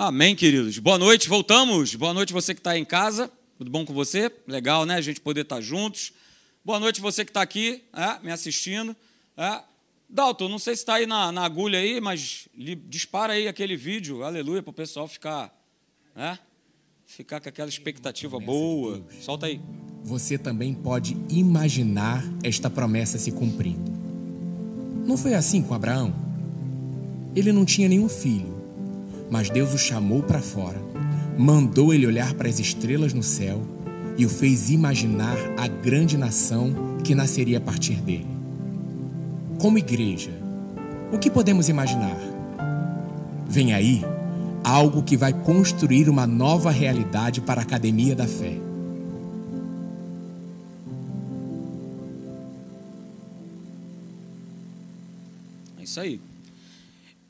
Amém, queridos. Boa noite, voltamos. Boa noite você que está em casa. Tudo bom com você? Legal, né? A gente poder estar tá juntos. Boa noite você que está aqui, é, me assistindo. É. Dalton, não sei se está aí na, na, agulha aí, mas dispara aí aquele vídeo, aleluia, para o pessoal ficar, é, ficar com aquela expectativa boa. Solta aí. Você também pode imaginar esta promessa se cumprindo. Não foi assim com Abraão? Ele não tinha nenhum filho, mas Deus o chamou para fora, mandou ele olhar para as estrelas no céu e o fez imaginar a grande nação que nasceria a partir dele. Como igreja, o que podemos imaginar? Vem aí algo que vai construir uma nova realidade para a Academia da Fé. É isso aí.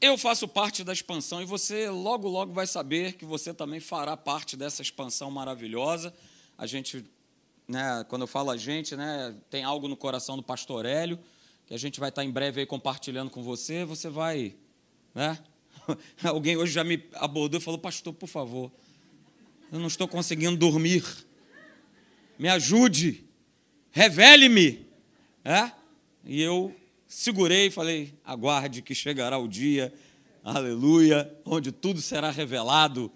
Eu faço parte da expansão e você logo, logo vai saber que você também fará parte dessa expansão maravilhosa. A gente, né, quando eu falo a gente, né, tem algo no coração do pastor Hélio que a gente vai estar em breve aí compartilhando com você. Você vai, né? Alguém hoje já me abordou e falou: Pastor, por favor, eu não estou conseguindo dormir. Me ajude, revele-me. É? E eu segurei e falei: Aguarde que chegará o dia, aleluia, onde tudo será revelado,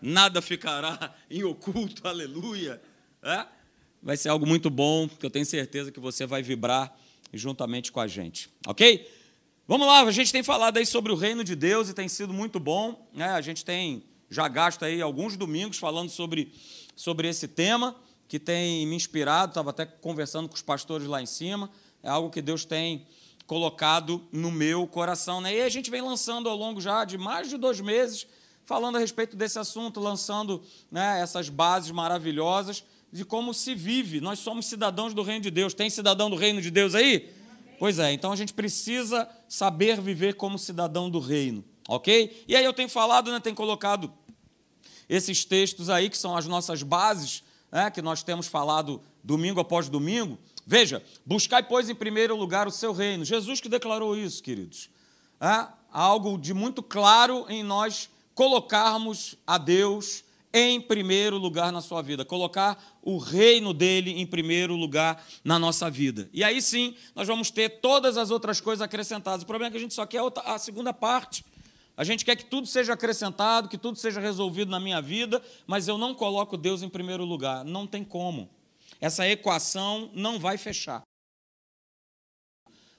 nada ficará em oculto, aleluia. É? Vai ser algo muito bom, que eu tenho certeza que você vai vibrar juntamente com a gente, ok? Vamos lá, a gente tem falado aí sobre o reino de Deus e tem sido muito bom, né? A gente tem já gasto aí alguns domingos falando sobre, sobre esse tema que tem me inspirado, estava até conversando com os pastores lá em cima, é algo que Deus tem colocado no meu coração, né? E a gente vem lançando ao longo já de mais de dois meses, falando a respeito desse assunto, lançando né, essas bases maravilhosas de como se vive. Nós somos cidadãos do reino de Deus. Tem cidadão do reino de Deus aí? Pois é, então a gente precisa saber viver como cidadão do reino, ok? E aí eu tenho falado, né, tenho colocado esses textos aí, que são as nossas bases, né, que nós temos falado domingo após domingo. Veja, buscai, pois, em primeiro lugar o seu reino. Jesus que declarou isso, queridos. É algo de muito claro em nós colocarmos a Deus em primeiro lugar na sua vida, colocar o reino dele em primeiro lugar na nossa vida. E aí sim, nós vamos ter todas as outras coisas acrescentadas. O problema é que a gente só quer a segunda parte. A gente quer que tudo seja acrescentado, que tudo seja resolvido na minha vida, mas eu não coloco Deus em primeiro lugar. Não tem como. Essa equação não vai fechar.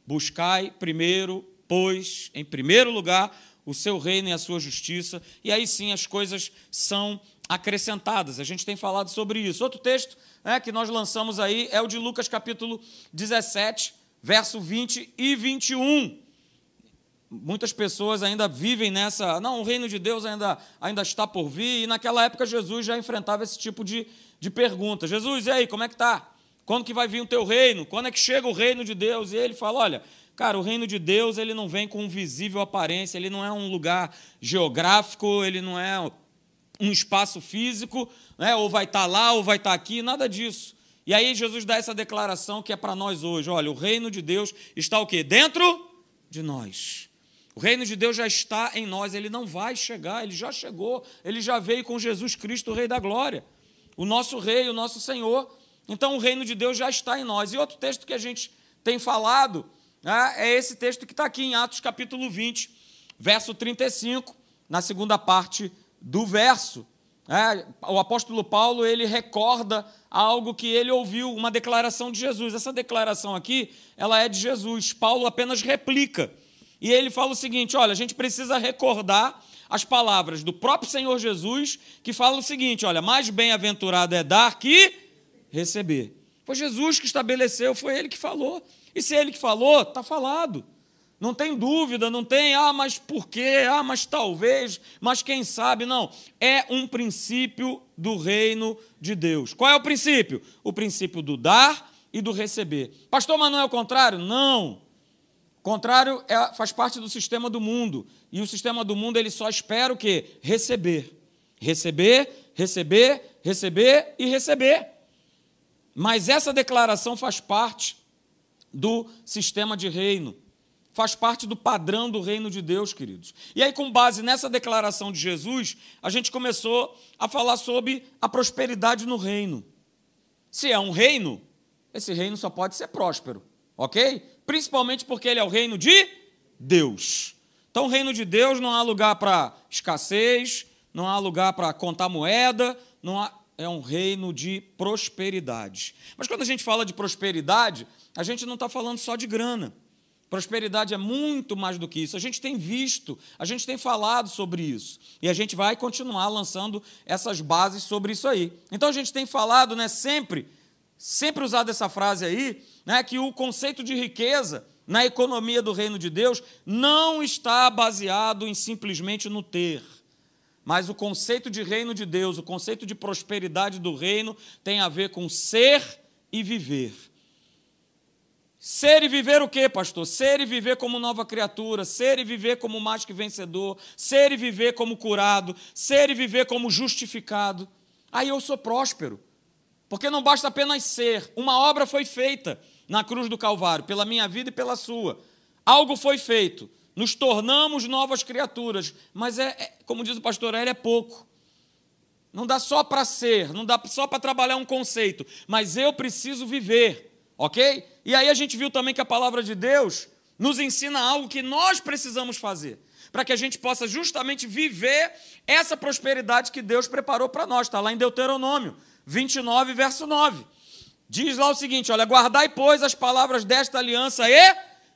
Buscai primeiro, pois, em primeiro lugar, o seu reino e a sua justiça, e aí sim as coisas são acrescentadas. A gente tem falado sobre isso. Outro texto né, que nós lançamos aí é o de Lucas capítulo 17, verso 20 e 21. Muitas pessoas ainda vivem nessa. Não, o reino de Deus ainda, ainda está por vir, e naquela época Jesus já enfrentava esse tipo de, de pergunta. Jesus, e aí, como é que está? Quando que vai vir o teu reino? Quando é que chega o reino de Deus? E ele fala: olha, Cara, o reino de Deus ele não vem com visível aparência, ele não é um lugar geográfico, ele não é um espaço físico, né? ou vai estar tá lá, ou vai estar tá aqui, nada disso. E aí Jesus dá essa declaração que é para nós hoje. Olha, o reino de Deus está o quê? Dentro de nós. O reino de Deus já está em nós, ele não vai chegar, ele já chegou, ele já veio com Jesus Cristo, o Rei da Glória, o nosso Rei, o nosso Senhor. Então o reino de Deus já está em nós. E outro texto que a gente tem falado né, é esse texto que está aqui em Atos capítulo 20, verso 35, na segunda parte do verso. É, o apóstolo Paulo ele recorda algo que ele ouviu, uma declaração de Jesus. Essa declaração aqui, ela é de Jesus. Paulo apenas replica. E ele fala o seguinte: olha, a gente precisa recordar as palavras do próprio Senhor Jesus, que fala o seguinte: olha, mais bem-aventurado é dar que receber. Foi Jesus que estabeleceu, foi ele que falou. E se ele que falou, está falado. Não tem dúvida, não tem, ah, mas por quê? Ah, mas talvez, mas quem sabe? Não. É um princípio do reino de Deus. Qual é o princípio? O princípio do dar e do receber. Pastor, mas não é o contrário? Não. Contrário é, faz parte do sistema do mundo. E o sistema do mundo ele só espera o quê? Receber. Receber, receber, receber e receber. Mas essa declaração faz parte do sistema de reino. faz parte do padrão do reino de Deus, queridos. E aí, com base nessa declaração de Jesus, a gente começou a falar sobre a prosperidade no reino. Se é um reino, esse reino só pode ser próspero, ok? Principalmente porque ele é o reino de Deus. Então, o reino de Deus não há lugar para escassez, não há lugar para contar moeda, não há, é um reino de prosperidade. Mas quando a gente fala de prosperidade, a gente não está falando só de grana. Prosperidade é muito mais do que isso. A gente tem visto, a gente tem falado sobre isso. E a gente vai continuar lançando essas bases sobre isso aí. Então a gente tem falado, né, sempre, sempre usado essa frase aí, né, que o conceito de riqueza na economia do reino de Deus não está baseado em simplesmente no ter. Mas o conceito de reino de Deus, o conceito de prosperidade do reino tem a ver com ser e viver. Ser e viver o quê, pastor? Ser e viver como nova criatura, ser e viver como mais que vencedor, ser e viver como curado, ser e viver como justificado. Aí eu sou próspero. Porque não basta apenas ser, uma obra foi feita na cruz do Calvário, pela minha vida e pela sua. Algo foi feito, nos tornamos novas criaturas, mas é, é como diz o pastor Hélio, é pouco. Não dá só para ser, não dá só para trabalhar um conceito, mas eu preciso viver ok? E aí a gente viu também que a palavra de Deus nos ensina algo que nós precisamos fazer, para que a gente possa justamente viver essa prosperidade que Deus preparou para nós, está lá em Deuteronômio 29, verso 9. Diz lá o seguinte: olha, guardai, pois, as palavras desta aliança e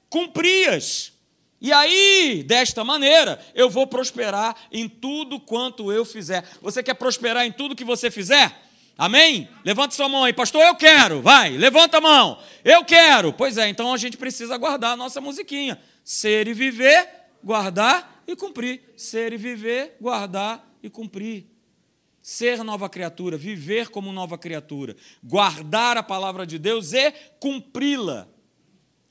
cumpri-as. E aí, desta maneira, eu vou prosperar em tudo quanto eu fizer. Você quer prosperar em tudo que você fizer? Amém? Levanta sua mão aí, pastor. Eu quero. Vai, levanta a mão. Eu quero. Pois é, então a gente precisa guardar a nossa musiquinha. Ser e viver, guardar e cumprir. Ser e viver, guardar e cumprir. Ser nova criatura, viver como nova criatura, guardar a palavra de Deus e cumpri-la.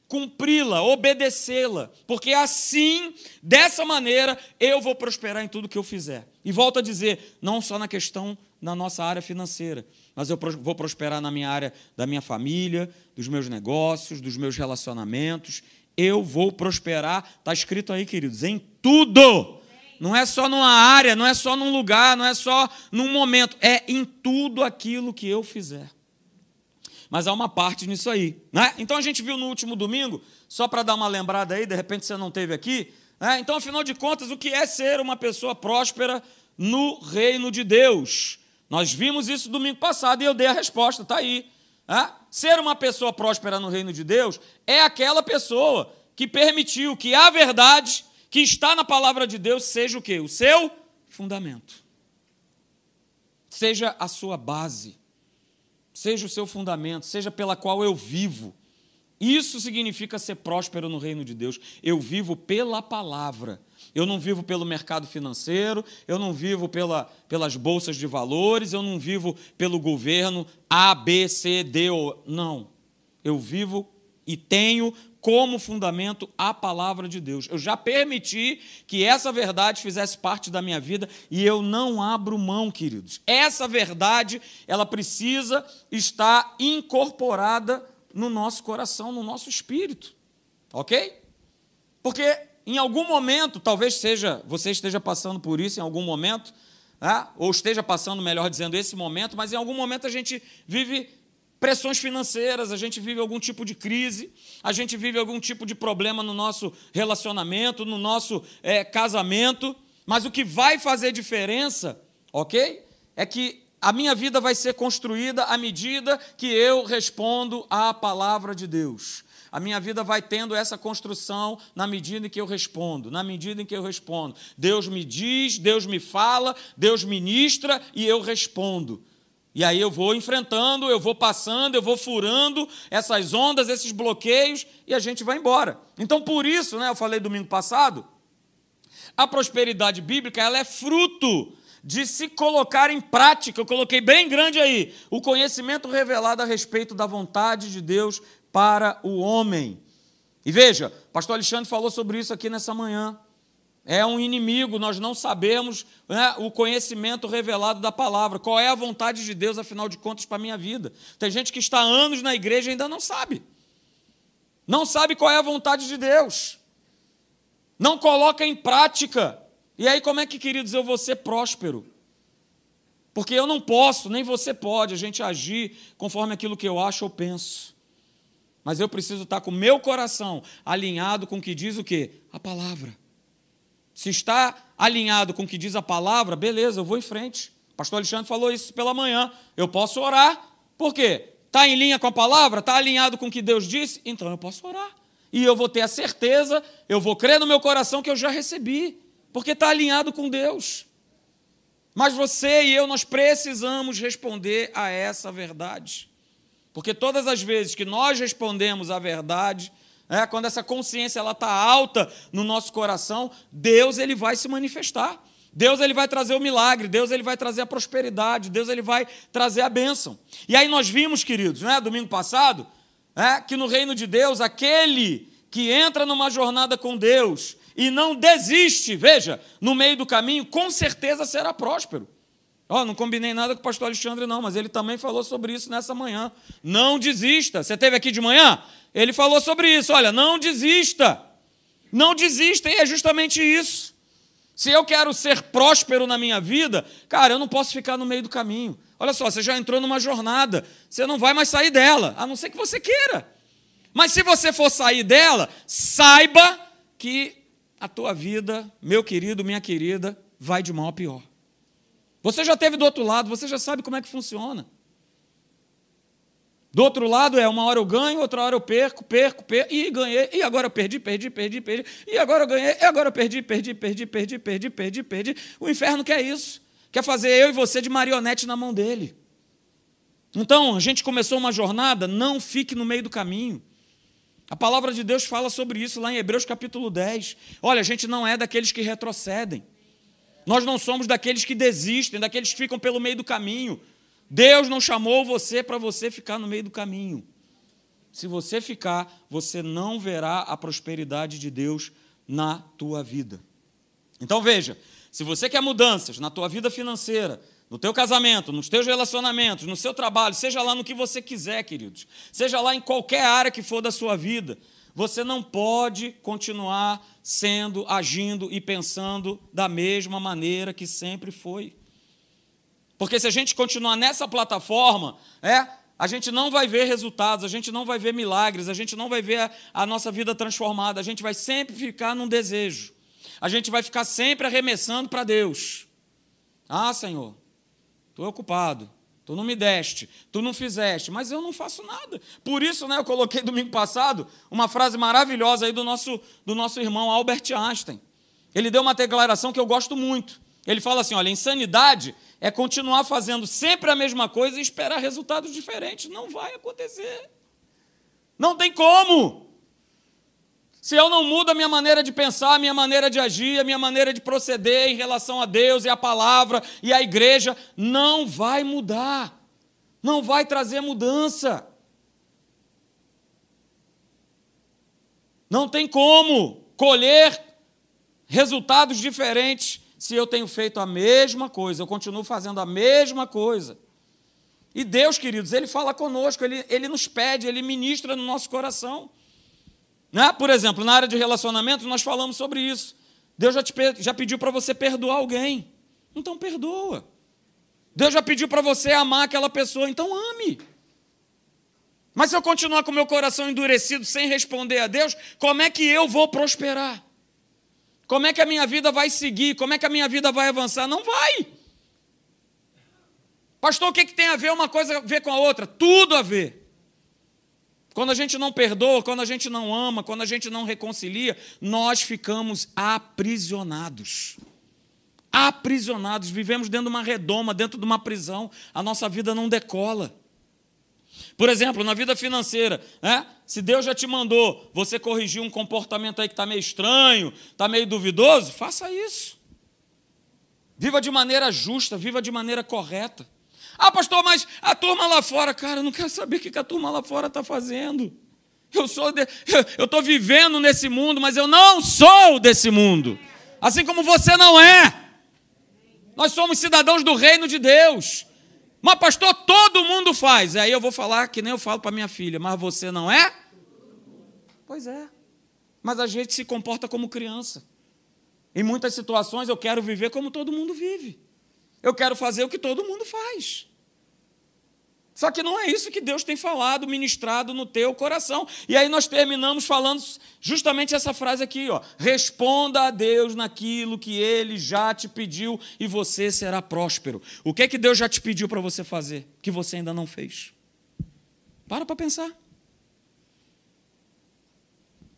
Cumpri-la, obedecê-la, porque assim, dessa maneira, eu vou prosperar em tudo que eu fizer. E volto a dizer, não só na questão na nossa área financeira, mas eu vou prosperar na minha área da minha família, dos meus negócios, dos meus relacionamentos. Eu vou prosperar, está escrito aí, queridos, em tudo. Não é só numa área, não é só num lugar, não é só num momento, é em tudo aquilo que eu fizer. Mas há uma parte nisso aí. Né? Então a gente viu no último domingo, só para dar uma lembrada aí, de repente você não teve aqui. Né? Então, afinal de contas, o que é ser uma pessoa próspera no reino de Deus? Nós vimos isso domingo passado e eu dei a resposta, está aí. Ser uma pessoa próspera no reino de Deus é aquela pessoa que permitiu que a verdade que está na palavra de Deus seja o quê? O seu fundamento. Seja a sua base, seja o seu fundamento, seja pela qual eu vivo. Isso significa ser próspero no reino de Deus. Eu vivo pela palavra. Eu não vivo pelo mercado financeiro, eu não vivo pela, pelas bolsas de valores, eu não vivo pelo governo A, B, C, D ou. Não. Eu vivo e tenho como fundamento a palavra de Deus. Eu já permiti que essa verdade fizesse parte da minha vida e eu não abro mão, queridos. Essa verdade, ela precisa estar incorporada no nosso coração, no nosso espírito. OK? Porque em algum momento, talvez seja, você esteja passando por isso em algum momento, né? ou esteja passando, melhor dizendo, esse momento, mas em algum momento a gente vive pressões financeiras, a gente vive algum tipo de crise, a gente vive algum tipo de problema no nosso relacionamento, no nosso é, casamento, mas o que vai fazer diferença, ok? É que a minha vida vai ser construída à medida que eu respondo à palavra de Deus. A minha vida vai tendo essa construção na medida em que eu respondo, na medida em que eu respondo. Deus me diz, Deus me fala, Deus ministra e eu respondo. E aí eu vou enfrentando, eu vou passando, eu vou furando essas ondas, esses bloqueios e a gente vai embora. Então, por isso, né, eu falei domingo passado, a prosperidade bíblica ela é fruto de se colocar em prática, eu coloquei bem grande aí, o conhecimento revelado a respeito da vontade de Deus para o homem. E veja, pastor Alexandre falou sobre isso aqui nessa manhã. É um inimigo, nós não sabemos né, o conhecimento revelado da palavra. Qual é a vontade de Deus, afinal de contas, para a minha vida? Tem gente que está anos na igreja e ainda não sabe. Não sabe qual é a vontade de Deus. Não coloca em prática. E aí, como é que, queridos, eu vou ser próspero? Porque eu não posso, nem você pode, a gente agir conforme aquilo que eu acho ou penso. Mas eu preciso estar com o meu coração alinhado com o que diz o quê? A palavra. Se está alinhado com o que diz a palavra, beleza, eu vou em frente. O pastor Alexandre falou isso pela manhã. Eu posso orar. Por quê? Está em linha com a palavra? Está alinhado com o que Deus disse? Então eu posso orar. E eu vou ter a certeza, eu vou crer no meu coração que eu já recebi, porque está alinhado com Deus. Mas você e eu, nós precisamos responder a essa verdade. Porque todas as vezes que nós respondemos a verdade, é, quando essa consciência está alta no nosso coração, Deus ele vai se manifestar. Deus ele vai trazer o milagre, Deus ele vai trazer a prosperidade, Deus ele vai trazer a bênção. E aí nós vimos, queridos, né, domingo passado, é, que no reino de Deus, aquele que entra numa jornada com Deus e não desiste, veja, no meio do caminho, com certeza será próspero. Ó, oh, não combinei nada com o pastor Alexandre, não, mas ele também falou sobre isso nessa manhã. Não desista. Você teve aqui de manhã? Ele falou sobre isso. Olha, não desista. Não desista, e é justamente isso. Se eu quero ser próspero na minha vida, cara, eu não posso ficar no meio do caminho. Olha só, você já entrou numa jornada, você não vai mais sair dela, a não ser que você queira. Mas se você for sair dela, saiba que a tua vida, meu querido, minha querida, vai de mal a pior. Você já teve do outro lado, você já sabe como é que funciona. Do outro lado é uma hora eu ganho, outra hora eu perco, perco, perco, e ganhei, e agora eu perdi, perdi, perdi, perdi, e agora eu ganhei, e agora eu perdi, perdi, perdi, perdi, perdi, perdi, perdi. O inferno quer isso. Quer fazer eu e você de marionete na mão dele. Então, a gente começou uma jornada, não fique no meio do caminho. A palavra de Deus fala sobre isso lá em Hebreus capítulo 10. Olha, a gente não é daqueles que retrocedem. Nós não somos daqueles que desistem, daqueles que ficam pelo meio do caminho. Deus não chamou você para você ficar no meio do caminho. Se você ficar, você não verá a prosperidade de Deus na tua vida. Então veja, se você quer mudanças na tua vida financeira, no teu casamento, nos teus relacionamentos, no seu trabalho, seja lá no que você quiser, queridos, seja lá em qualquer área que for da sua vida, você não pode continuar sendo, agindo e pensando da mesma maneira que sempre foi. Porque se a gente continuar nessa plataforma, é, a gente não vai ver resultados, a gente não vai ver milagres, a gente não vai ver a, a nossa vida transformada, a gente vai sempre ficar num desejo. A gente vai ficar sempre arremessando para Deus. Ah, Senhor, estou ocupado, tu não me deste, tu não fizeste, mas eu não faço nada. Por isso, né, eu coloquei domingo passado uma frase maravilhosa aí do nosso, do nosso irmão Albert Einstein. Ele deu uma declaração que eu gosto muito. Ele fala assim: olha, insanidade é continuar fazendo sempre a mesma coisa e esperar resultados diferentes. Não vai acontecer. Não tem como. Se eu não mudo a minha maneira de pensar, a minha maneira de agir, a minha maneira de proceder em relação a Deus e a palavra e a igreja, não vai mudar. Não vai trazer mudança. Não tem como colher resultados diferentes se eu tenho feito a mesma coisa, eu continuo fazendo a mesma coisa. E Deus, queridos, Ele fala conosco, Ele, ele nos pede, Ele ministra no nosso coração. Né? Por exemplo, na área de relacionamento, nós falamos sobre isso. Deus já, te, já pediu para você perdoar alguém, então perdoa. Deus já pediu para você amar aquela pessoa, então ame. Mas se eu continuar com meu coração endurecido sem responder a Deus, como é que eu vou prosperar? Como é que a minha vida vai seguir? Como é que a minha vida vai avançar? Não vai. Pastor, o que, que tem a ver uma coisa ver com a outra? Tudo a ver. Quando a gente não perdoa, quando a gente não ama, quando a gente não reconcilia, nós ficamos aprisionados. Aprisionados, vivemos dentro de uma redoma, dentro de uma prisão, a nossa vida não decola. Por exemplo, na vida financeira, né? se Deus já te mandou você corrigir um comportamento aí que está meio estranho, está meio duvidoso, faça isso. Viva de maneira justa, viva de maneira correta. Ah, pastor, mas a turma lá fora, cara, eu não quero saber o que a turma lá fora está fazendo. Eu sou, de... eu estou vivendo nesse mundo, mas eu não sou desse mundo. Assim como você não é. Nós somos cidadãos do reino de Deus. Mas, pastor, todo mundo faz. Aí eu vou falar que nem eu falo para minha filha, mas você não é? Pois é. mas a gente se comporta como criança. Em muitas situações eu quero viver como todo mundo vive. Eu quero fazer o que todo mundo faz. Só que não é isso que Deus tem falado, ministrado no teu coração. E aí nós terminamos falando justamente essa frase aqui, ó: Responda a Deus naquilo que ele já te pediu e você será próspero. O que é que Deus já te pediu para você fazer que você ainda não fez? Para para pensar.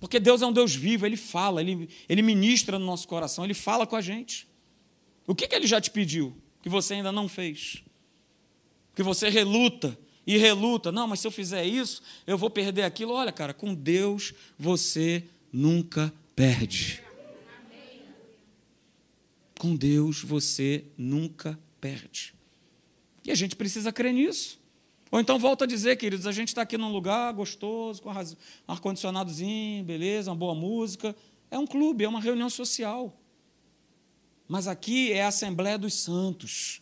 Porque Deus é um Deus vivo, Ele fala, Ele, ele ministra no nosso coração, Ele fala com a gente. O que, que Ele já te pediu que você ainda não fez? que você reluta e reluta. Não, mas se eu fizer isso, eu vou perder aquilo. Olha, cara, com Deus você nunca perde. Com Deus você nunca perde. E a gente precisa crer nisso. Ou então volta a dizer, queridos, a gente está aqui num lugar gostoso, com ar-condicionadozinho, beleza, uma boa música. É um clube, é uma reunião social. Mas aqui é a Assembleia dos Santos.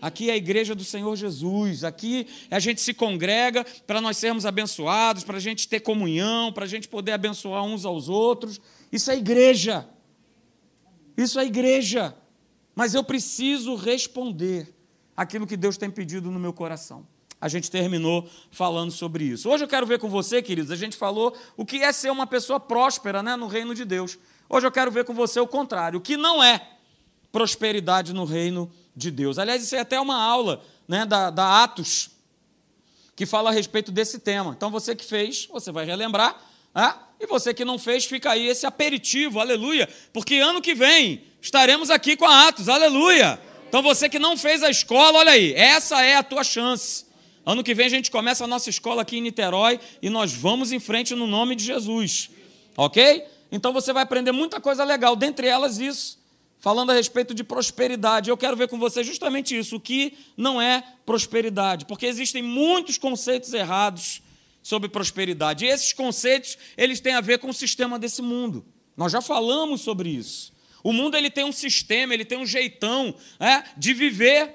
Aqui é a igreja do Senhor Jesus. Aqui a gente se congrega para nós sermos abençoados, para a gente ter comunhão, para a gente poder abençoar uns aos outros. Isso é igreja. Isso é igreja. Mas eu preciso responder aquilo que Deus tem pedido no meu coração. A gente terminou falando sobre isso. Hoje eu quero ver com você, queridos, a gente falou o que é ser uma pessoa próspera né, no reino de Deus. Hoje eu quero ver com você o contrário, o que não é prosperidade no reino de Deus. Aliás, isso é até uma aula né, da, da Atos, que fala a respeito desse tema. Então, você que fez, você vai relembrar. Né? E você que não fez, fica aí esse aperitivo, aleluia. Porque ano que vem estaremos aqui com a Atos, aleluia. Então, você que não fez a escola, olha aí, essa é a tua chance. Ano que vem a gente começa a nossa escola aqui em Niterói e nós vamos em frente no nome de Jesus. Ok? Então você vai aprender muita coisa legal, dentre elas isso falando a respeito de prosperidade. Eu quero ver com você justamente isso, o que não é prosperidade, porque existem muitos conceitos errados sobre prosperidade. E esses conceitos, eles têm a ver com o sistema desse mundo. Nós já falamos sobre isso. O mundo ele tem um sistema, ele tem um jeitão é, de viver.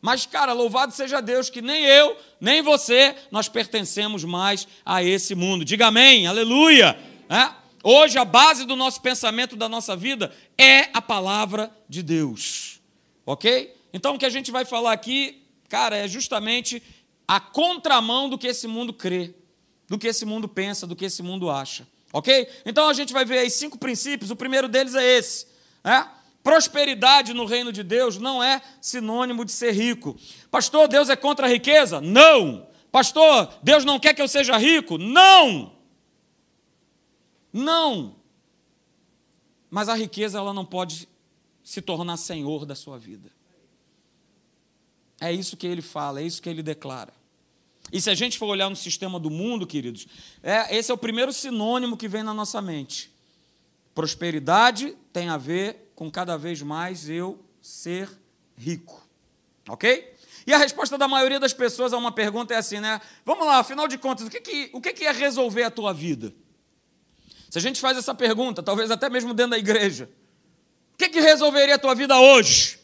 Mas, cara, louvado seja Deus que nem eu, nem você, nós pertencemos mais a esse mundo. Diga amém, aleluia. É? Hoje, a base do nosso pensamento, da nossa vida, é a palavra de Deus. Ok? Então, o que a gente vai falar aqui, cara, é justamente a contramão do que esse mundo crê, do que esse mundo pensa, do que esse mundo acha. Ok? Então, a gente vai ver aí cinco princípios. O primeiro deles é esse. Né? Prosperidade no reino de Deus não é sinônimo de ser rico. Pastor, Deus é contra a riqueza? Não. Pastor, Deus não quer que eu seja rico? Não. Não. Mas a riqueza ela não pode se tornar senhor da sua vida. É isso que ele fala, é isso que ele declara. E se a gente for olhar no sistema do mundo, queridos, é, esse é o primeiro sinônimo que vem na nossa mente. Prosperidade tem a ver com cada vez mais eu ser rico. Ok? E a resposta da maioria das pessoas a uma pergunta é assim, né? Vamos lá, afinal de contas, o que, que, o que, que é resolver a tua vida? Se a gente faz essa pergunta, talvez até mesmo dentro da igreja, o que, que resolveria a tua vida hoje?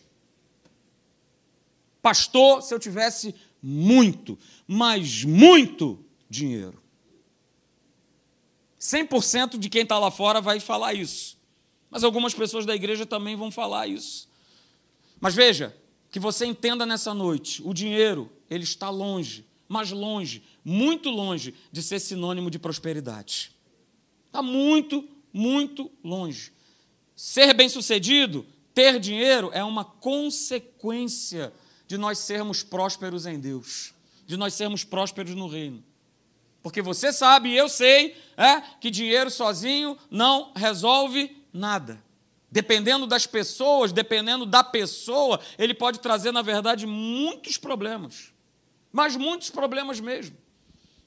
Pastor, se eu tivesse muito, mas muito dinheiro. 100% de quem está lá fora vai falar isso. Mas algumas pessoas da igreja também vão falar isso. Mas veja, que você entenda nessa noite, o dinheiro, ele está longe, mas longe, muito longe de ser sinônimo de prosperidade. Está muito, muito longe. Ser bem-sucedido, ter dinheiro, é uma consequência de nós sermos prósperos em Deus, de nós sermos prósperos no reino. Porque você sabe, e eu sei, é, que dinheiro sozinho não resolve nada. Dependendo das pessoas, dependendo da pessoa, ele pode trazer, na verdade, muitos problemas. Mas muitos problemas mesmo.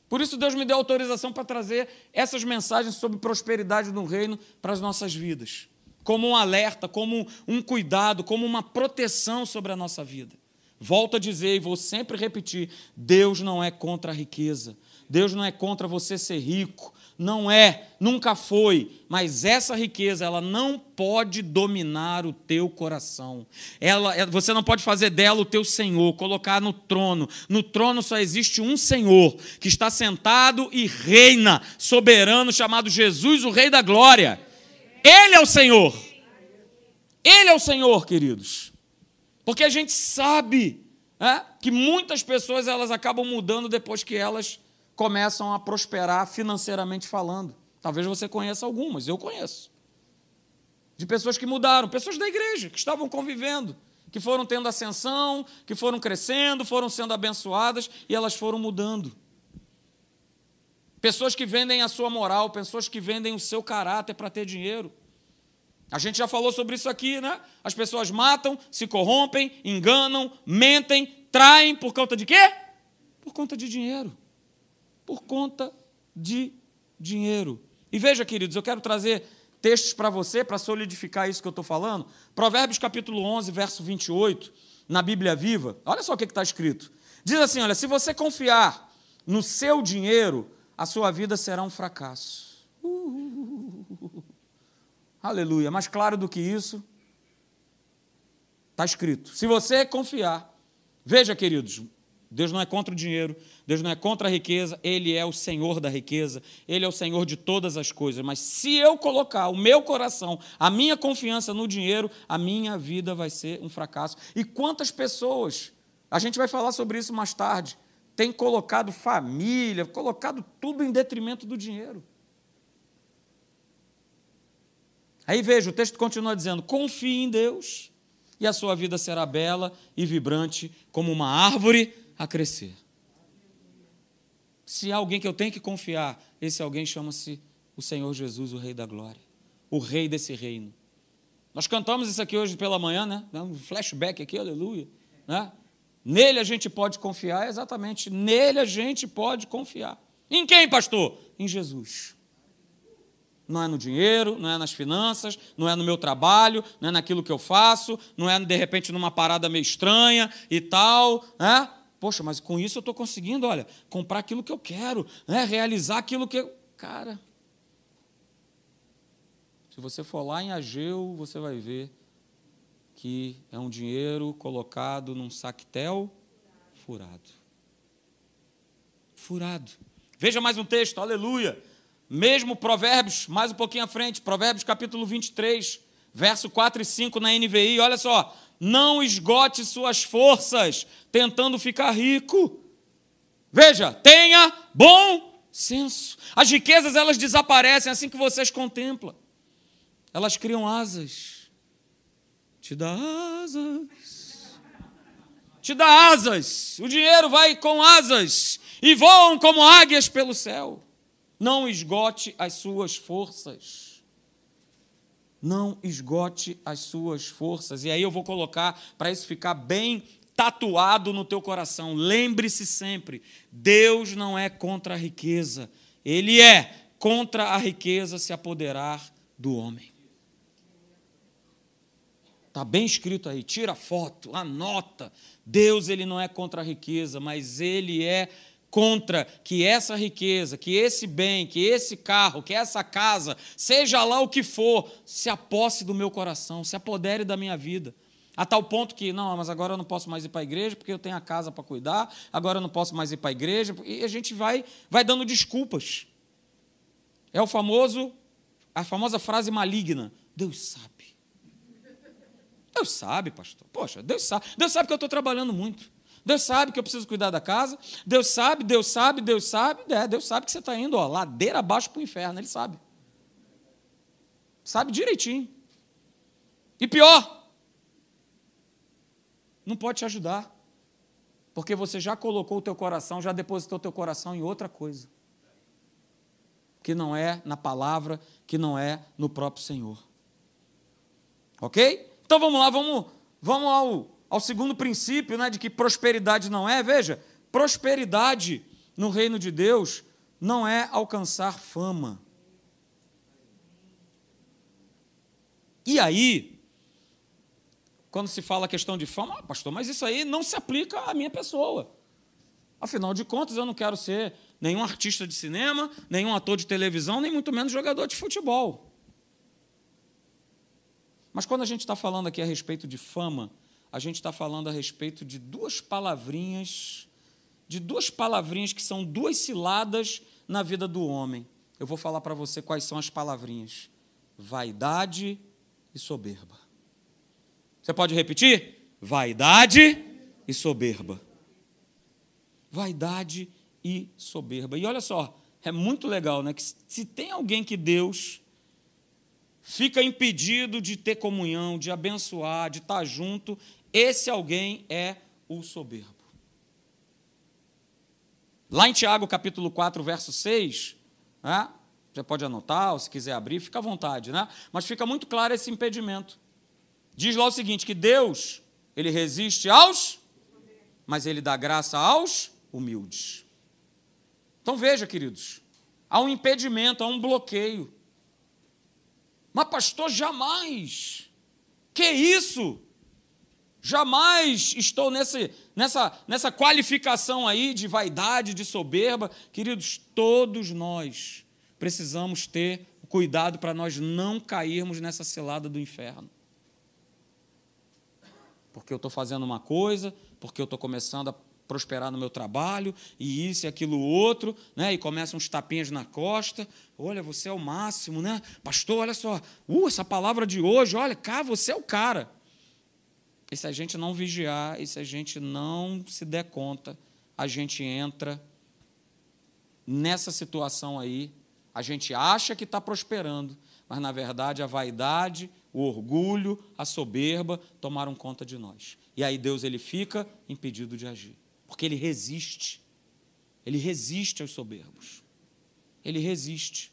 Por isso, Deus me deu autorização para trazer essas mensagens sobre prosperidade no reino para as nossas vidas, como um alerta, como um cuidado, como uma proteção sobre a nossa vida. Volto a dizer e vou sempre repetir: Deus não é contra a riqueza, Deus não é contra você ser rico, Não é, nunca foi, mas essa riqueza ela não pode dominar o teu coração. Ela, é, você não pode fazer dela o teu Senhor, colocar no trono. No trono só existe um Senhor que está sentado e reina, soberano, chamado Jesus, o Rei da Glória. Ele é o Senhor. Ele é o Senhor, queridos. Porque a gente sabe é, que muitas pessoas elas acabam mudando depois que elas começam a prosperar financeiramente falando. Talvez você conheça algumas, eu conheço. De pessoas que mudaram, pessoas da igreja, que estavam convivendo, que foram tendo ascensão, que foram crescendo, foram sendo abençoadas e elas foram mudando. Pessoas que vendem a sua moral, pessoas que vendem o seu caráter para ter dinheiro. A gente já falou sobre isso aqui, né? As pessoas matam, se corrompem, enganam, mentem, traem por conta de quê? Por conta de dinheiro. Por conta de dinheiro. E veja, queridos, eu quero trazer textos para você, para solidificar isso que eu estou falando. Provérbios capítulo 11, verso 28, na Bíblia Viva. Olha só o que está escrito. Diz assim: olha, se você confiar no seu dinheiro, a sua vida será um fracasso. Uh, aleluia. Mais claro do que isso, está escrito. Se você confiar, veja, queridos, Deus não é contra o dinheiro, Deus não é contra a riqueza, Ele é o Senhor da riqueza, Ele é o Senhor de todas as coisas. Mas se eu colocar o meu coração, a minha confiança no dinheiro, a minha vida vai ser um fracasso. E quantas pessoas, a gente vai falar sobre isso mais tarde, tem colocado família, colocado tudo em detrimento do dinheiro. Aí veja, o texto continua dizendo: confie em Deus, e a sua vida será bela e vibrante como uma árvore a crescer. Se há alguém que eu tenho que confiar, esse alguém chama-se o Senhor Jesus, o Rei da Glória, o Rei desse reino. Nós cantamos isso aqui hoje pela manhã, né? Um flashback aqui, aleluia. Né? Nele a gente pode confiar, exatamente. Nele a gente pode confiar. Em quem, pastor? Em Jesus. Não é no dinheiro, não é nas finanças, não é no meu trabalho, não é naquilo que eu faço, não é de repente numa parada meio estranha e tal, né? Poxa, mas com isso eu estou conseguindo, olha, comprar aquilo que eu quero, né? realizar aquilo que eu. Cara, se você for lá em Ageu, você vai ver que é um dinheiro colocado num saquetel furado. Furado. Veja mais um texto, aleluia. Mesmo Provérbios, mais um pouquinho à frente, Provérbios capítulo 23, verso 4 e 5 na NVI, olha só não esgote suas forças tentando ficar rico. Veja, tenha bom senso. As riquezas elas desaparecem assim que vocês contemplam. Elas criam asas. Te dá asas. Te dá asas. O dinheiro vai com asas e voam como águias pelo céu. Não esgote as suas forças não esgote as suas forças. E aí eu vou colocar para isso ficar bem tatuado no teu coração. Lembre-se sempre: Deus não é contra a riqueza, Ele é contra a riqueza se apoderar do homem. Está bem escrito aí, tira foto, anota. Deus ele não é contra a riqueza, mas ele é contra que essa riqueza, que esse bem, que esse carro, que essa casa, seja lá o que for, se aposse do meu coração, se apodere da minha vida. A tal ponto que, não, mas agora eu não posso mais ir para a igreja porque eu tenho a casa para cuidar, agora eu não posso mais ir para a igreja, e a gente vai, vai dando desculpas. É o famoso, a famosa frase maligna: Deus sabe. Deus sabe, pastor. Poxa, Deus sabe. Deus sabe que eu estou trabalhando muito. Deus sabe que eu preciso cuidar da casa. Deus sabe, Deus sabe, Deus sabe. É, Deus sabe que você está indo ó, ladeira abaixo para o inferno. Ele sabe. Sabe direitinho. E pior, não pode te ajudar. Porque você já colocou o teu coração, já depositou o teu coração em outra coisa. Que não é na palavra, que não é no próprio Senhor. Ok? Então vamos lá, vamos, vamos ao, ao segundo princípio, né, de que prosperidade não é, veja, prosperidade no reino de Deus não é alcançar fama. E aí, quando se fala a questão de fama, ah, pastor, mas isso aí não se aplica à minha pessoa. Afinal de contas, eu não quero ser nenhum artista de cinema, nenhum ator de televisão, nem muito menos jogador de futebol. Mas quando a gente está falando aqui a respeito de fama, a gente está falando a respeito de duas palavrinhas, de duas palavrinhas que são duas ciladas na vida do homem. Eu vou falar para você quais são as palavrinhas: vaidade e soberba. Você pode repetir? Vaidade e soberba. Vaidade e soberba. E olha só, é muito legal, né? Que se tem alguém que Deus fica impedido de ter comunhão, de abençoar, de estar junto, esse alguém é o soberbo. Lá em Tiago, capítulo 4, verso 6, né? você pode anotar, ou se quiser abrir, fica à vontade, né? mas fica muito claro esse impedimento. Diz lá o seguinte: que Deus, ele resiste aos, mas ele dá graça aos humildes. Então veja, queridos, há um impedimento, há um bloqueio. Mas, pastor, jamais. Que isso? Jamais estou nesse, nessa, nessa qualificação aí de vaidade, de soberba. Queridos, todos nós precisamos ter cuidado para nós não cairmos nessa cilada do inferno. Porque eu estou fazendo uma coisa, porque eu estou começando a prosperar no meu trabalho, e isso e aquilo outro, né? e começam uns tapinhas na costa. Olha, você é o máximo, né? Pastor, olha só, uh, essa palavra de hoje, olha, cá, você é o cara. E se a gente não vigiar, e se a gente não se der conta, a gente entra nessa situação aí. A gente acha que está prosperando, mas na verdade a vaidade, o orgulho, a soberba tomaram conta de nós. E aí Deus ele fica impedido de agir, porque ele resiste. Ele resiste aos soberbos. Ele resiste.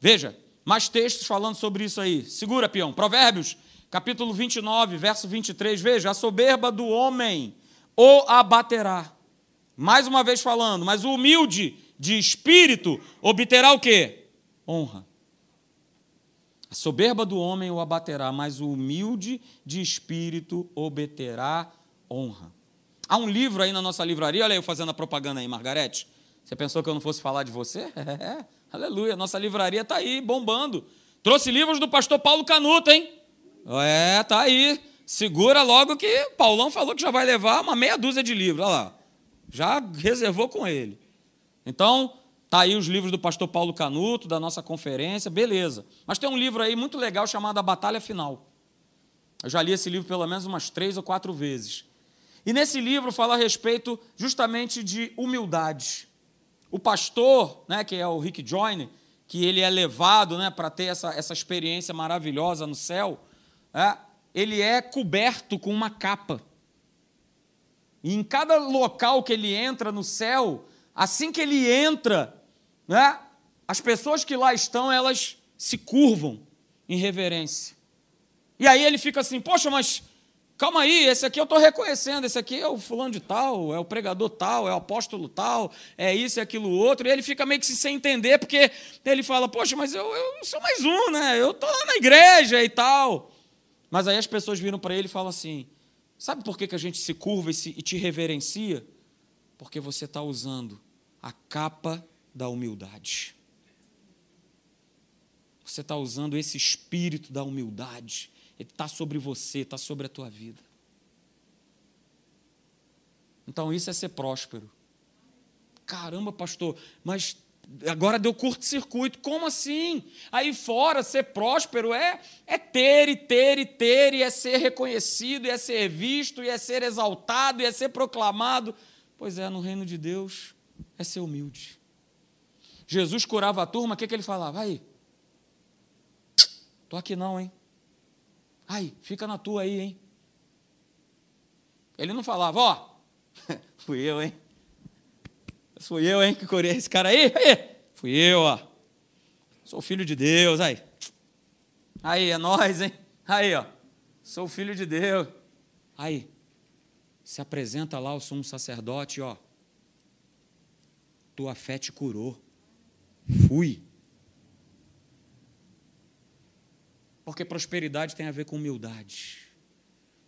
Veja, mais textos falando sobre isso aí. Segura, peão. Provérbios capítulo 29, verso 23, veja, a soberba do homem o abaterá. Mais uma vez falando, mas o humilde de espírito obterá o quê? Honra. A soberba do homem o abaterá, mas o humilde de espírito obterá honra. Há um livro aí na nossa livraria, olha eu fazendo a propaganda aí, Margarete. Você pensou que eu não fosse falar de você? É, aleluia, nossa livraria está aí bombando. Trouxe livros do pastor Paulo Canuto, hein? É, tá aí. Segura logo que Paulão falou que já vai levar uma meia dúzia de livros. Olha lá. Já reservou com ele. Então, tá aí os livros do pastor Paulo Canuto, da nossa conferência, beleza. Mas tem um livro aí muito legal chamado A Batalha Final. Eu já li esse livro pelo menos umas três ou quatro vezes. E nesse livro fala a respeito justamente de humildade. O pastor, né, que é o Rick Joyner, que ele é levado né, para ter essa, essa experiência maravilhosa no céu, ele é coberto com uma capa. E em cada local que ele entra no céu, assim que ele entra, né, as pessoas que lá estão, elas se curvam em reverência. E aí ele fica assim: Poxa, mas calma aí, esse aqui eu estou reconhecendo, esse aqui é o fulano de tal, é o pregador tal, é o apóstolo tal, é isso e aquilo outro. E ele fica meio que sem entender, porque ele fala: Poxa, mas eu, eu sou mais um, né? Eu estou lá na igreja e tal. Mas aí as pessoas viram para ele e falam assim: sabe por que, que a gente se curva e, se, e te reverencia? Porque você está usando a capa da humildade. Você está usando esse espírito da humildade. Ele está sobre você, está sobre a tua vida. Então isso é ser próspero. Caramba, pastor, mas Agora deu curto-circuito. Como assim? Aí fora, ser próspero é, é ter e ter e ter, e é ser reconhecido, e é ser visto, e é ser exaltado, e é ser proclamado. Pois é, no reino de Deus é ser humilde. Jesus curava a turma, o que, que ele falava? Aí, tô aqui não, hein? Aí, fica na tua aí, hein? Ele não falava, ó, fui eu, hein? Fui eu, hein, que curei esse cara aí? aí. Fui eu, ó. Sou filho de Deus, aí. Aí, é nós, hein? Aí, ó. Sou filho de Deus. Aí, se apresenta lá o sumo sacerdote, ó. Tua fé te curou. Fui. Porque prosperidade tem a ver com humildade.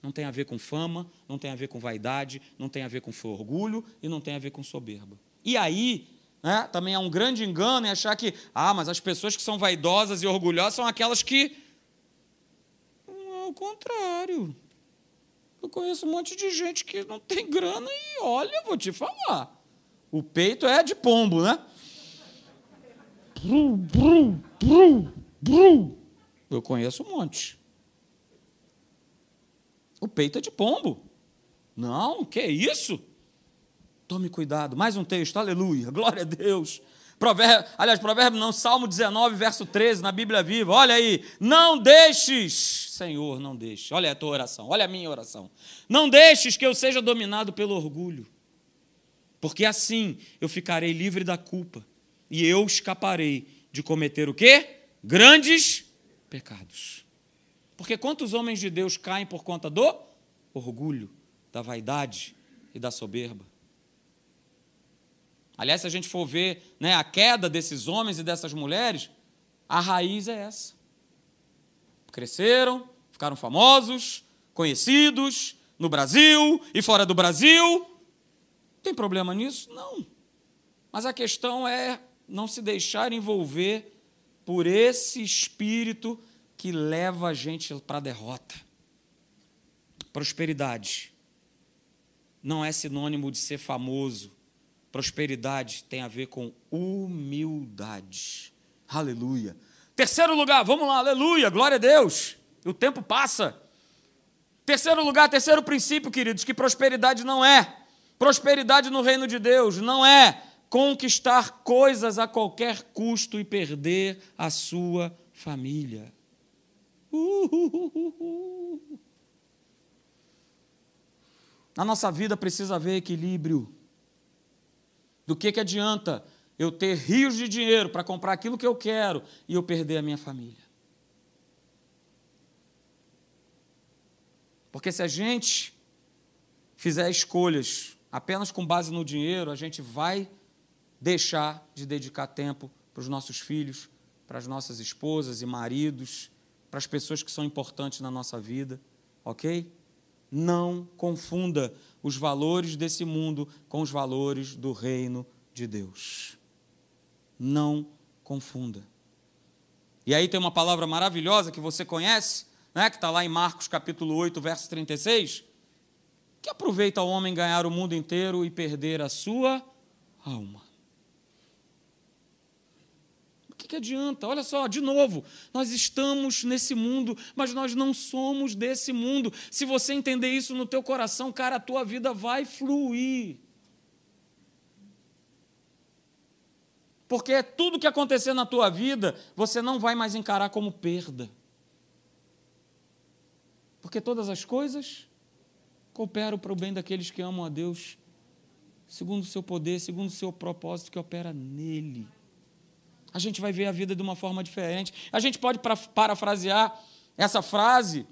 não tem a ver com fama, não tem a ver com vaidade, não tem a ver com orgulho e não tem a ver com soberba. E aí, né, também é um grande engano em achar que, ah, mas as pessoas que são vaidosas e orgulhosas são aquelas que. Ao contrário. Eu conheço um monte de gente que não tem grana e olha, vou te falar. O peito é de pombo, né? Brum, brum, brum, brum. Eu conheço um monte. O peito é de pombo. Não, que isso? Tome cuidado. Mais um texto, aleluia, glória a Deus. Provérbio, aliás, provérbio não, Salmo 19, verso 13, na Bíblia Viva. Olha aí, não deixes, Senhor, não deixes. Olha a tua oração, olha a minha oração. Não deixes que eu seja dominado pelo orgulho, porque assim eu ficarei livre da culpa e eu escaparei de cometer o quê? Grandes pecados. Porque quantos homens de Deus caem por conta do orgulho, da vaidade e da soberba? Aliás, se a gente for ver né, a queda desses homens e dessas mulheres, a raiz é essa. Cresceram, ficaram famosos, conhecidos no Brasil e fora do Brasil. Tem problema nisso? Não. Mas a questão é não se deixar envolver por esse espírito que leva a gente para a derrota. Prosperidade não é sinônimo de ser famoso. Prosperidade tem a ver com humildade. Aleluia. Terceiro lugar, vamos lá, aleluia, glória a Deus. O tempo passa. Terceiro lugar, terceiro princípio, queridos, que prosperidade não é. Prosperidade no reino de Deus não é conquistar coisas a qualquer custo e perder a sua família. Na nossa vida precisa haver equilíbrio. Do que, que adianta eu ter rios de dinheiro para comprar aquilo que eu quero e eu perder a minha família? Porque se a gente fizer escolhas apenas com base no dinheiro, a gente vai deixar de dedicar tempo para os nossos filhos, para as nossas esposas e maridos, para as pessoas que são importantes na nossa vida, ok? Não confunda os valores desse mundo com os valores do reino de Deus. Não confunda. E aí tem uma palavra maravilhosa que você conhece, né, que está lá em Marcos capítulo 8, verso 36, que aproveita o homem ganhar o mundo inteiro e perder a sua alma que, que adianta? Olha só, de novo, nós estamos nesse mundo, mas nós não somos desse mundo. Se você entender isso no teu coração, cara, a tua vida vai fluir. Porque tudo que acontecer na tua vida, você não vai mais encarar como perda. Porque todas as coisas cooperam para o bem daqueles que amam a Deus, segundo o seu poder, segundo o seu propósito que opera nele a gente vai ver a vida de uma forma diferente. A gente pode parafrasear essa frase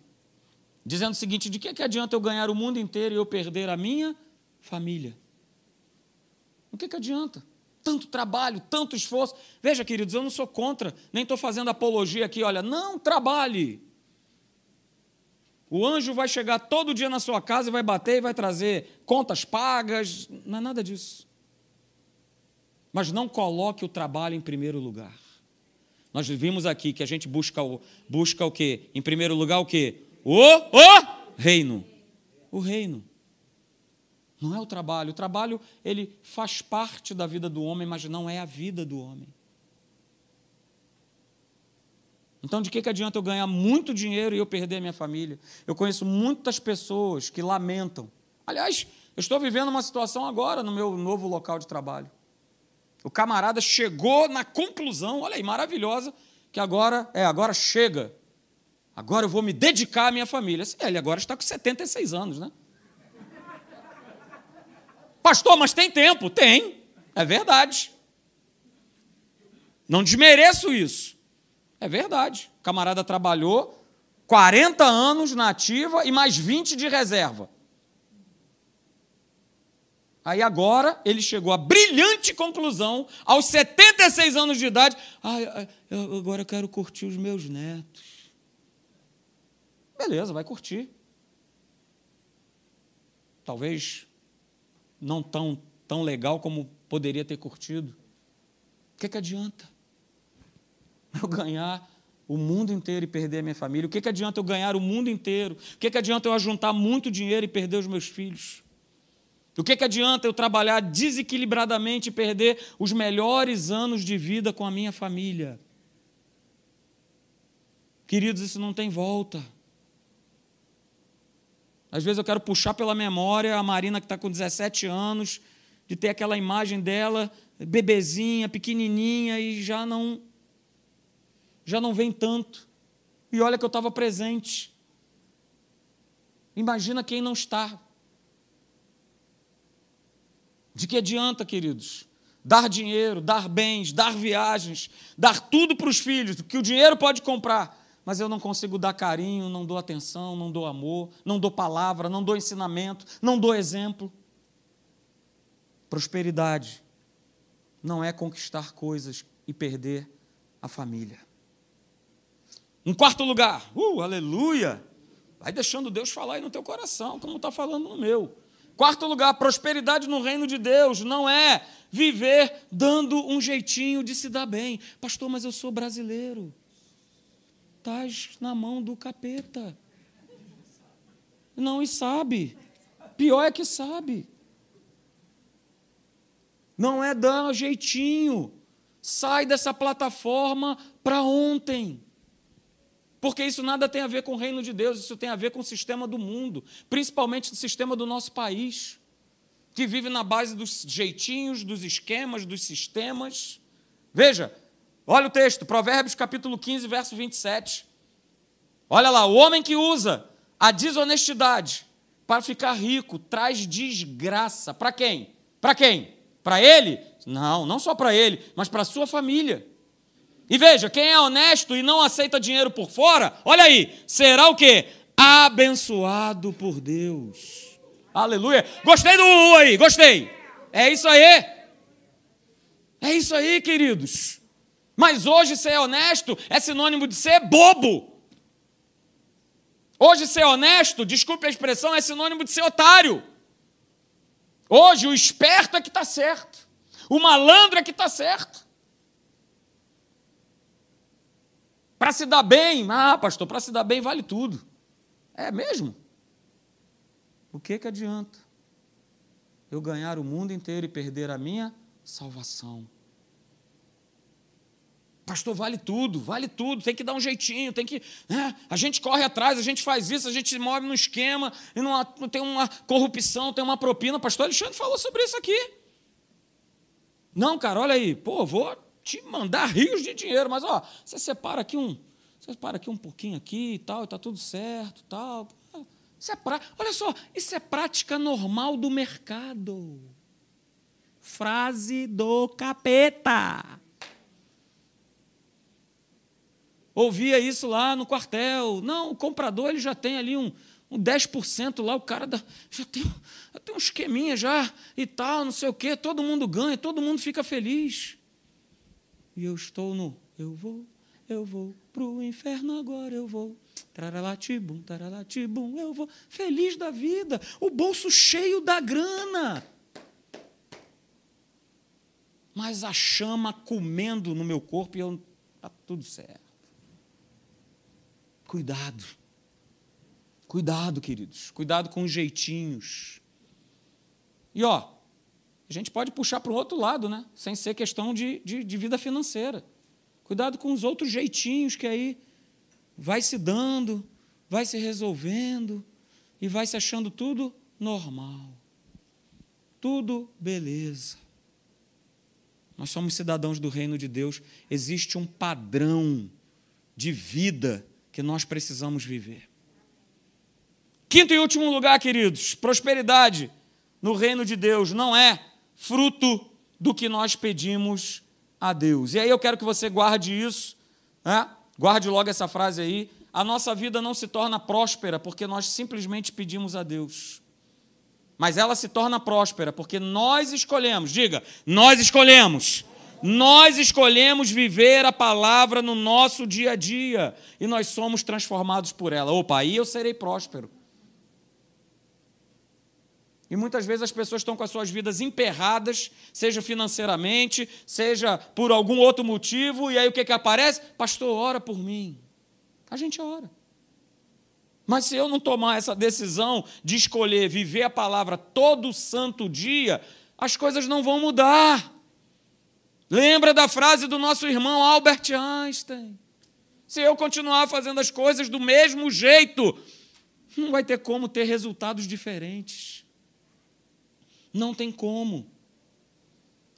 dizendo o seguinte: de que, que adianta eu ganhar o mundo inteiro e eu perder a minha família? O que, que adianta? Tanto trabalho, tanto esforço. Veja, queridos, eu não sou contra, nem estou fazendo apologia aqui, olha, não trabalhe. O anjo vai chegar todo dia na sua casa e vai bater e vai trazer contas pagas, não é nada disso. Mas não coloque o trabalho em primeiro lugar. Nós vimos aqui que a gente busca o, busca o quê? Em primeiro lugar, o quê? O, o reino. O reino. Não é o trabalho. O trabalho, ele faz parte da vida do homem, mas não é a vida do homem. Então, de que, que adianta eu ganhar muito dinheiro e eu perder a minha família? Eu conheço muitas pessoas que lamentam. Aliás, eu estou vivendo uma situação agora no meu novo local de trabalho. O camarada chegou na conclusão, olha aí, maravilhosa, que agora, é, agora chega. Agora eu vou me dedicar à minha família. Ele agora está com 76 anos, né? Pastor, mas tem tempo? Tem, é verdade. Não desmereço isso. É verdade. O camarada trabalhou 40 anos na ativa e mais 20 de reserva. Aí agora ele chegou à brilhante conclusão, aos 76 anos de idade, agora eu quero curtir os meus netos. Beleza, vai curtir. talvez não tão, tão legal como poderia ter curtido. O que, que adianta eu ganhar o mundo inteiro e perder a minha família? O que, que adianta eu ganhar o mundo inteiro? O que, que adianta eu ajuntar muito dinheiro e perder os meus filhos? O que, que adianta eu trabalhar desequilibradamente e perder os melhores anos de vida com a minha família? Queridos, isso não tem volta. Às vezes eu quero puxar pela memória a Marina que está com 17 anos, de ter aquela imagem dela, bebezinha, pequenininha, e já não, já não vem tanto. E olha que eu estava presente. Imagina quem não está. De que adianta, queridos? Dar dinheiro, dar bens, dar viagens, dar tudo para os filhos, que o dinheiro pode comprar, mas eu não consigo dar carinho, não dou atenção, não dou amor, não dou palavra, não dou ensinamento, não dou exemplo. Prosperidade não é conquistar coisas e perder a família. Um quarto lugar, uh, aleluia! Vai deixando Deus falar aí no teu coração, como está falando no meu. Quarto lugar, prosperidade no reino de Deus não é viver dando um jeitinho de se dar bem. Pastor, mas eu sou brasileiro. Estás na mão do capeta. Não, e sabe. Pior é que sabe. Não é dar um jeitinho. Sai dessa plataforma para ontem. Porque isso nada tem a ver com o reino de Deus, isso tem a ver com o sistema do mundo, principalmente o sistema do nosso país, que vive na base dos jeitinhos, dos esquemas, dos sistemas. Veja, olha o texto, Provérbios capítulo 15, verso 27. Olha lá, o homem que usa a desonestidade para ficar rico traz desgraça. Para quem? Para quem? Para ele? Não, não só para ele, mas para sua família. E veja, quem é honesto e não aceita dinheiro por fora, olha aí, será o quê? Abençoado por Deus. Aleluia. Gostei do U aí, gostei. É isso aí. É isso aí, queridos. Mas hoje ser honesto é sinônimo de ser bobo. Hoje ser honesto, desculpe a expressão, é sinônimo de ser otário. Hoje o esperto é que está certo. O malandro é que está certo. Para se dar bem, ah, pastor, para se dar bem vale tudo. É mesmo? O que que adianta eu ganhar o mundo inteiro e perder a minha salvação? Pastor, vale tudo, vale tudo, tem que dar um jeitinho, tem que. Né? A gente corre atrás, a gente faz isso, a gente move no esquema, e tem uma corrupção, tem uma propina. Pastor Alexandre falou sobre isso aqui. Não, cara, olha aí, pô, vou te mandar rios de dinheiro, mas ó, você separa aqui um, você separa aqui um pouquinho aqui e tal, e tá tudo certo, tal. Isso é pra... Olha só, isso é prática normal do mercado. Frase do capeta. Ouvia isso lá no quartel. Não, o comprador ele já tem ali um, um 10% lá, o cara já, tem, já tem um esqueminha já e tal, não sei o quê, todo mundo ganha, todo mundo fica feliz. E eu estou no eu vou, eu vou pro inferno agora, eu vou. Taralatibum, taralatibum, eu vou. Feliz da vida, o bolso cheio da grana. Mas a chama comendo no meu corpo e eu. Está tudo certo. Cuidado. Cuidado, queridos. Cuidado com os jeitinhos. E ó, gente pode puxar para o outro lado, né? Sem ser questão de, de, de vida financeira. Cuidado com os outros jeitinhos que aí vai se dando, vai se resolvendo e vai se achando tudo normal. Tudo beleza. Nós somos cidadãos do reino de Deus. Existe um padrão de vida que nós precisamos viver. Quinto e último lugar, queridos, prosperidade no reino de Deus não é fruto do que nós pedimos a Deus. E aí eu quero que você guarde isso, né? guarde logo essa frase aí. A nossa vida não se torna próspera porque nós simplesmente pedimos a Deus. Mas ela se torna próspera porque nós escolhemos, diga, nós escolhemos. Nós escolhemos viver a palavra no nosso dia a dia e nós somos transformados por ela. Opa, aí eu serei próspero. E muitas vezes as pessoas estão com as suas vidas emperradas, seja financeiramente, seja por algum outro motivo, e aí o que, que aparece? Pastor, ora por mim. A gente ora. Mas se eu não tomar essa decisão de escolher viver a palavra todo santo dia, as coisas não vão mudar. Lembra da frase do nosso irmão Albert Einstein? Se eu continuar fazendo as coisas do mesmo jeito, não vai ter como ter resultados diferentes. Não tem como.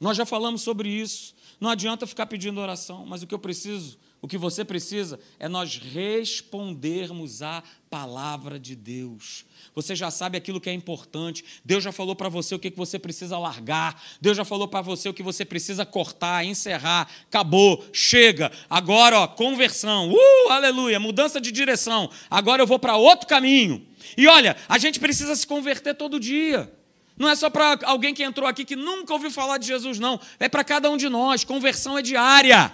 Nós já falamos sobre isso. Não adianta ficar pedindo oração, mas o que eu preciso o que você precisa é nós respondermos à palavra de Deus. Você já sabe aquilo que é importante. Deus já falou para você o que você precisa largar. Deus já falou para você o que você precisa cortar, encerrar. Acabou, chega. Agora, ó, conversão. Uh, aleluia, mudança de direção. Agora eu vou para outro caminho. E olha, a gente precisa se converter todo dia. Não é só para alguém que entrou aqui que nunca ouviu falar de Jesus, não. É para cada um de nós. Conversão é diária.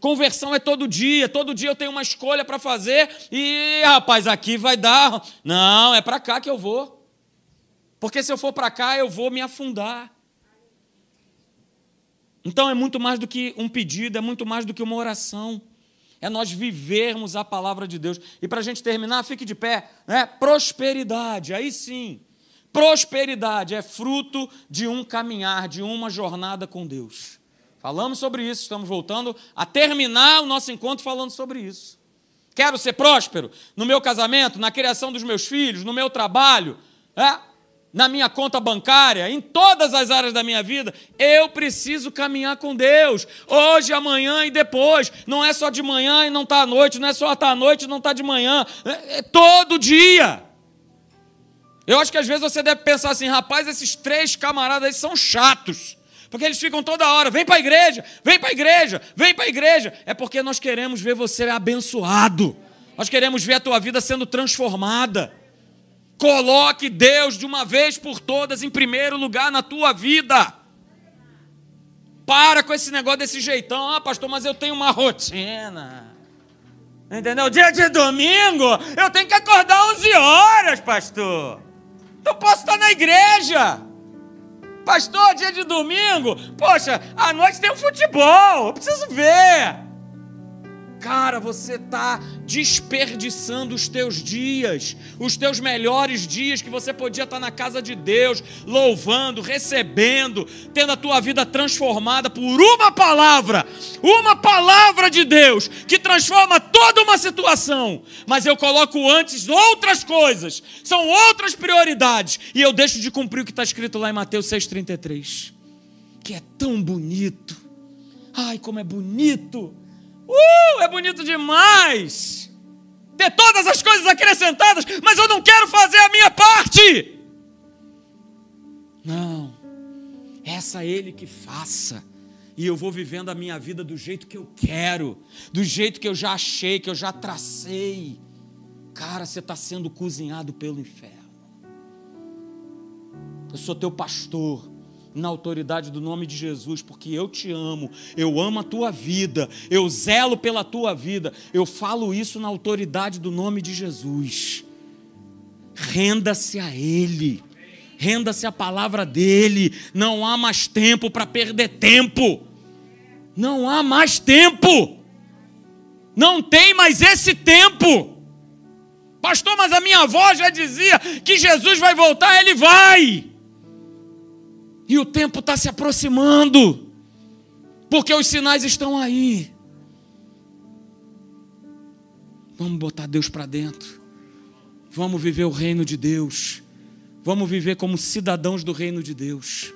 Conversão é todo dia, todo dia eu tenho uma escolha para fazer e, rapaz, aqui vai dar. Não, é para cá que eu vou. Porque se eu for para cá, eu vou me afundar. Então é muito mais do que um pedido, é muito mais do que uma oração. É nós vivermos a palavra de Deus. E para a gente terminar, fique de pé. Né? Prosperidade, aí sim. Prosperidade é fruto de um caminhar, de uma jornada com Deus. Falamos sobre isso, estamos voltando a terminar o nosso encontro falando sobre isso. Quero ser próspero no meu casamento, na criação dos meus filhos, no meu trabalho, é? na minha conta bancária, em todas as áreas da minha vida. Eu preciso caminhar com Deus, hoje, amanhã e depois. Não é só de manhã e não está à noite, não é só estar tá à noite e não está de manhã. É, é todo dia. Eu acho que às vezes você deve pensar assim, rapaz, esses três camaradas aí são chatos. Porque eles ficam toda hora, vem para a igreja, vem para a igreja, vem para a igreja. É porque nós queremos ver você abençoado. Nós queremos ver a tua vida sendo transformada. Coloque Deus de uma vez por todas em primeiro lugar na tua vida. Para com esse negócio desse jeitão. Ah, pastor, mas eu tenho uma rotina. Entendeu? Dia de domingo, eu tenho que acordar 11 horas, pastor. Não posso estar na igreja. Pastor, dia de domingo, poxa, à noite tem um futebol, eu preciso ver. Cara, você está desperdiçando os teus dias, os teus melhores dias que você podia estar tá na casa de Deus, louvando, recebendo, tendo a tua vida transformada por uma palavra, uma palavra de Deus que transforma toda uma situação. Mas eu coloco antes outras coisas, são outras prioridades, e eu deixo de cumprir o que está escrito lá em Mateus 6,33, que é tão bonito. Ai, como é bonito! Uh, é bonito demais! Ter todas as coisas acrescentadas, mas eu não quero fazer a minha parte. Não, essa é Ele que faça. E eu vou vivendo a minha vida do jeito que eu quero, do jeito que eu já achei, que eu já tracei. Cara, você está sendo cozinhado pelo inferno. Eu sou teu pastor na autoridade do nome de Jesus, porque eu te amo, eu amo a tua vida, eu zelo pela tua vida, eu falo isso na autoridade do nome de Jesus. Renda-se a Ele, renda-se à palavra dEle, não há mais tempo para perder tempo, não há mais tempo, não tem mais esse tempo. Pastor, mas a minha avó já dizia que Jesus vai voltar, ele vai. E o tempo está se aproximando, porque os sinais estão aí. Vamos botar Deus para dentro. Vamos viver o reino de Deus. Vamos viver como cidadãos do reino de Deus.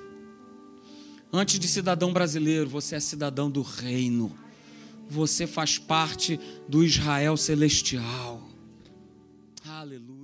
Antes de cidadão brasileiro, você é cidadão do reino. Você faz parte do Israel celestial. Aleluia.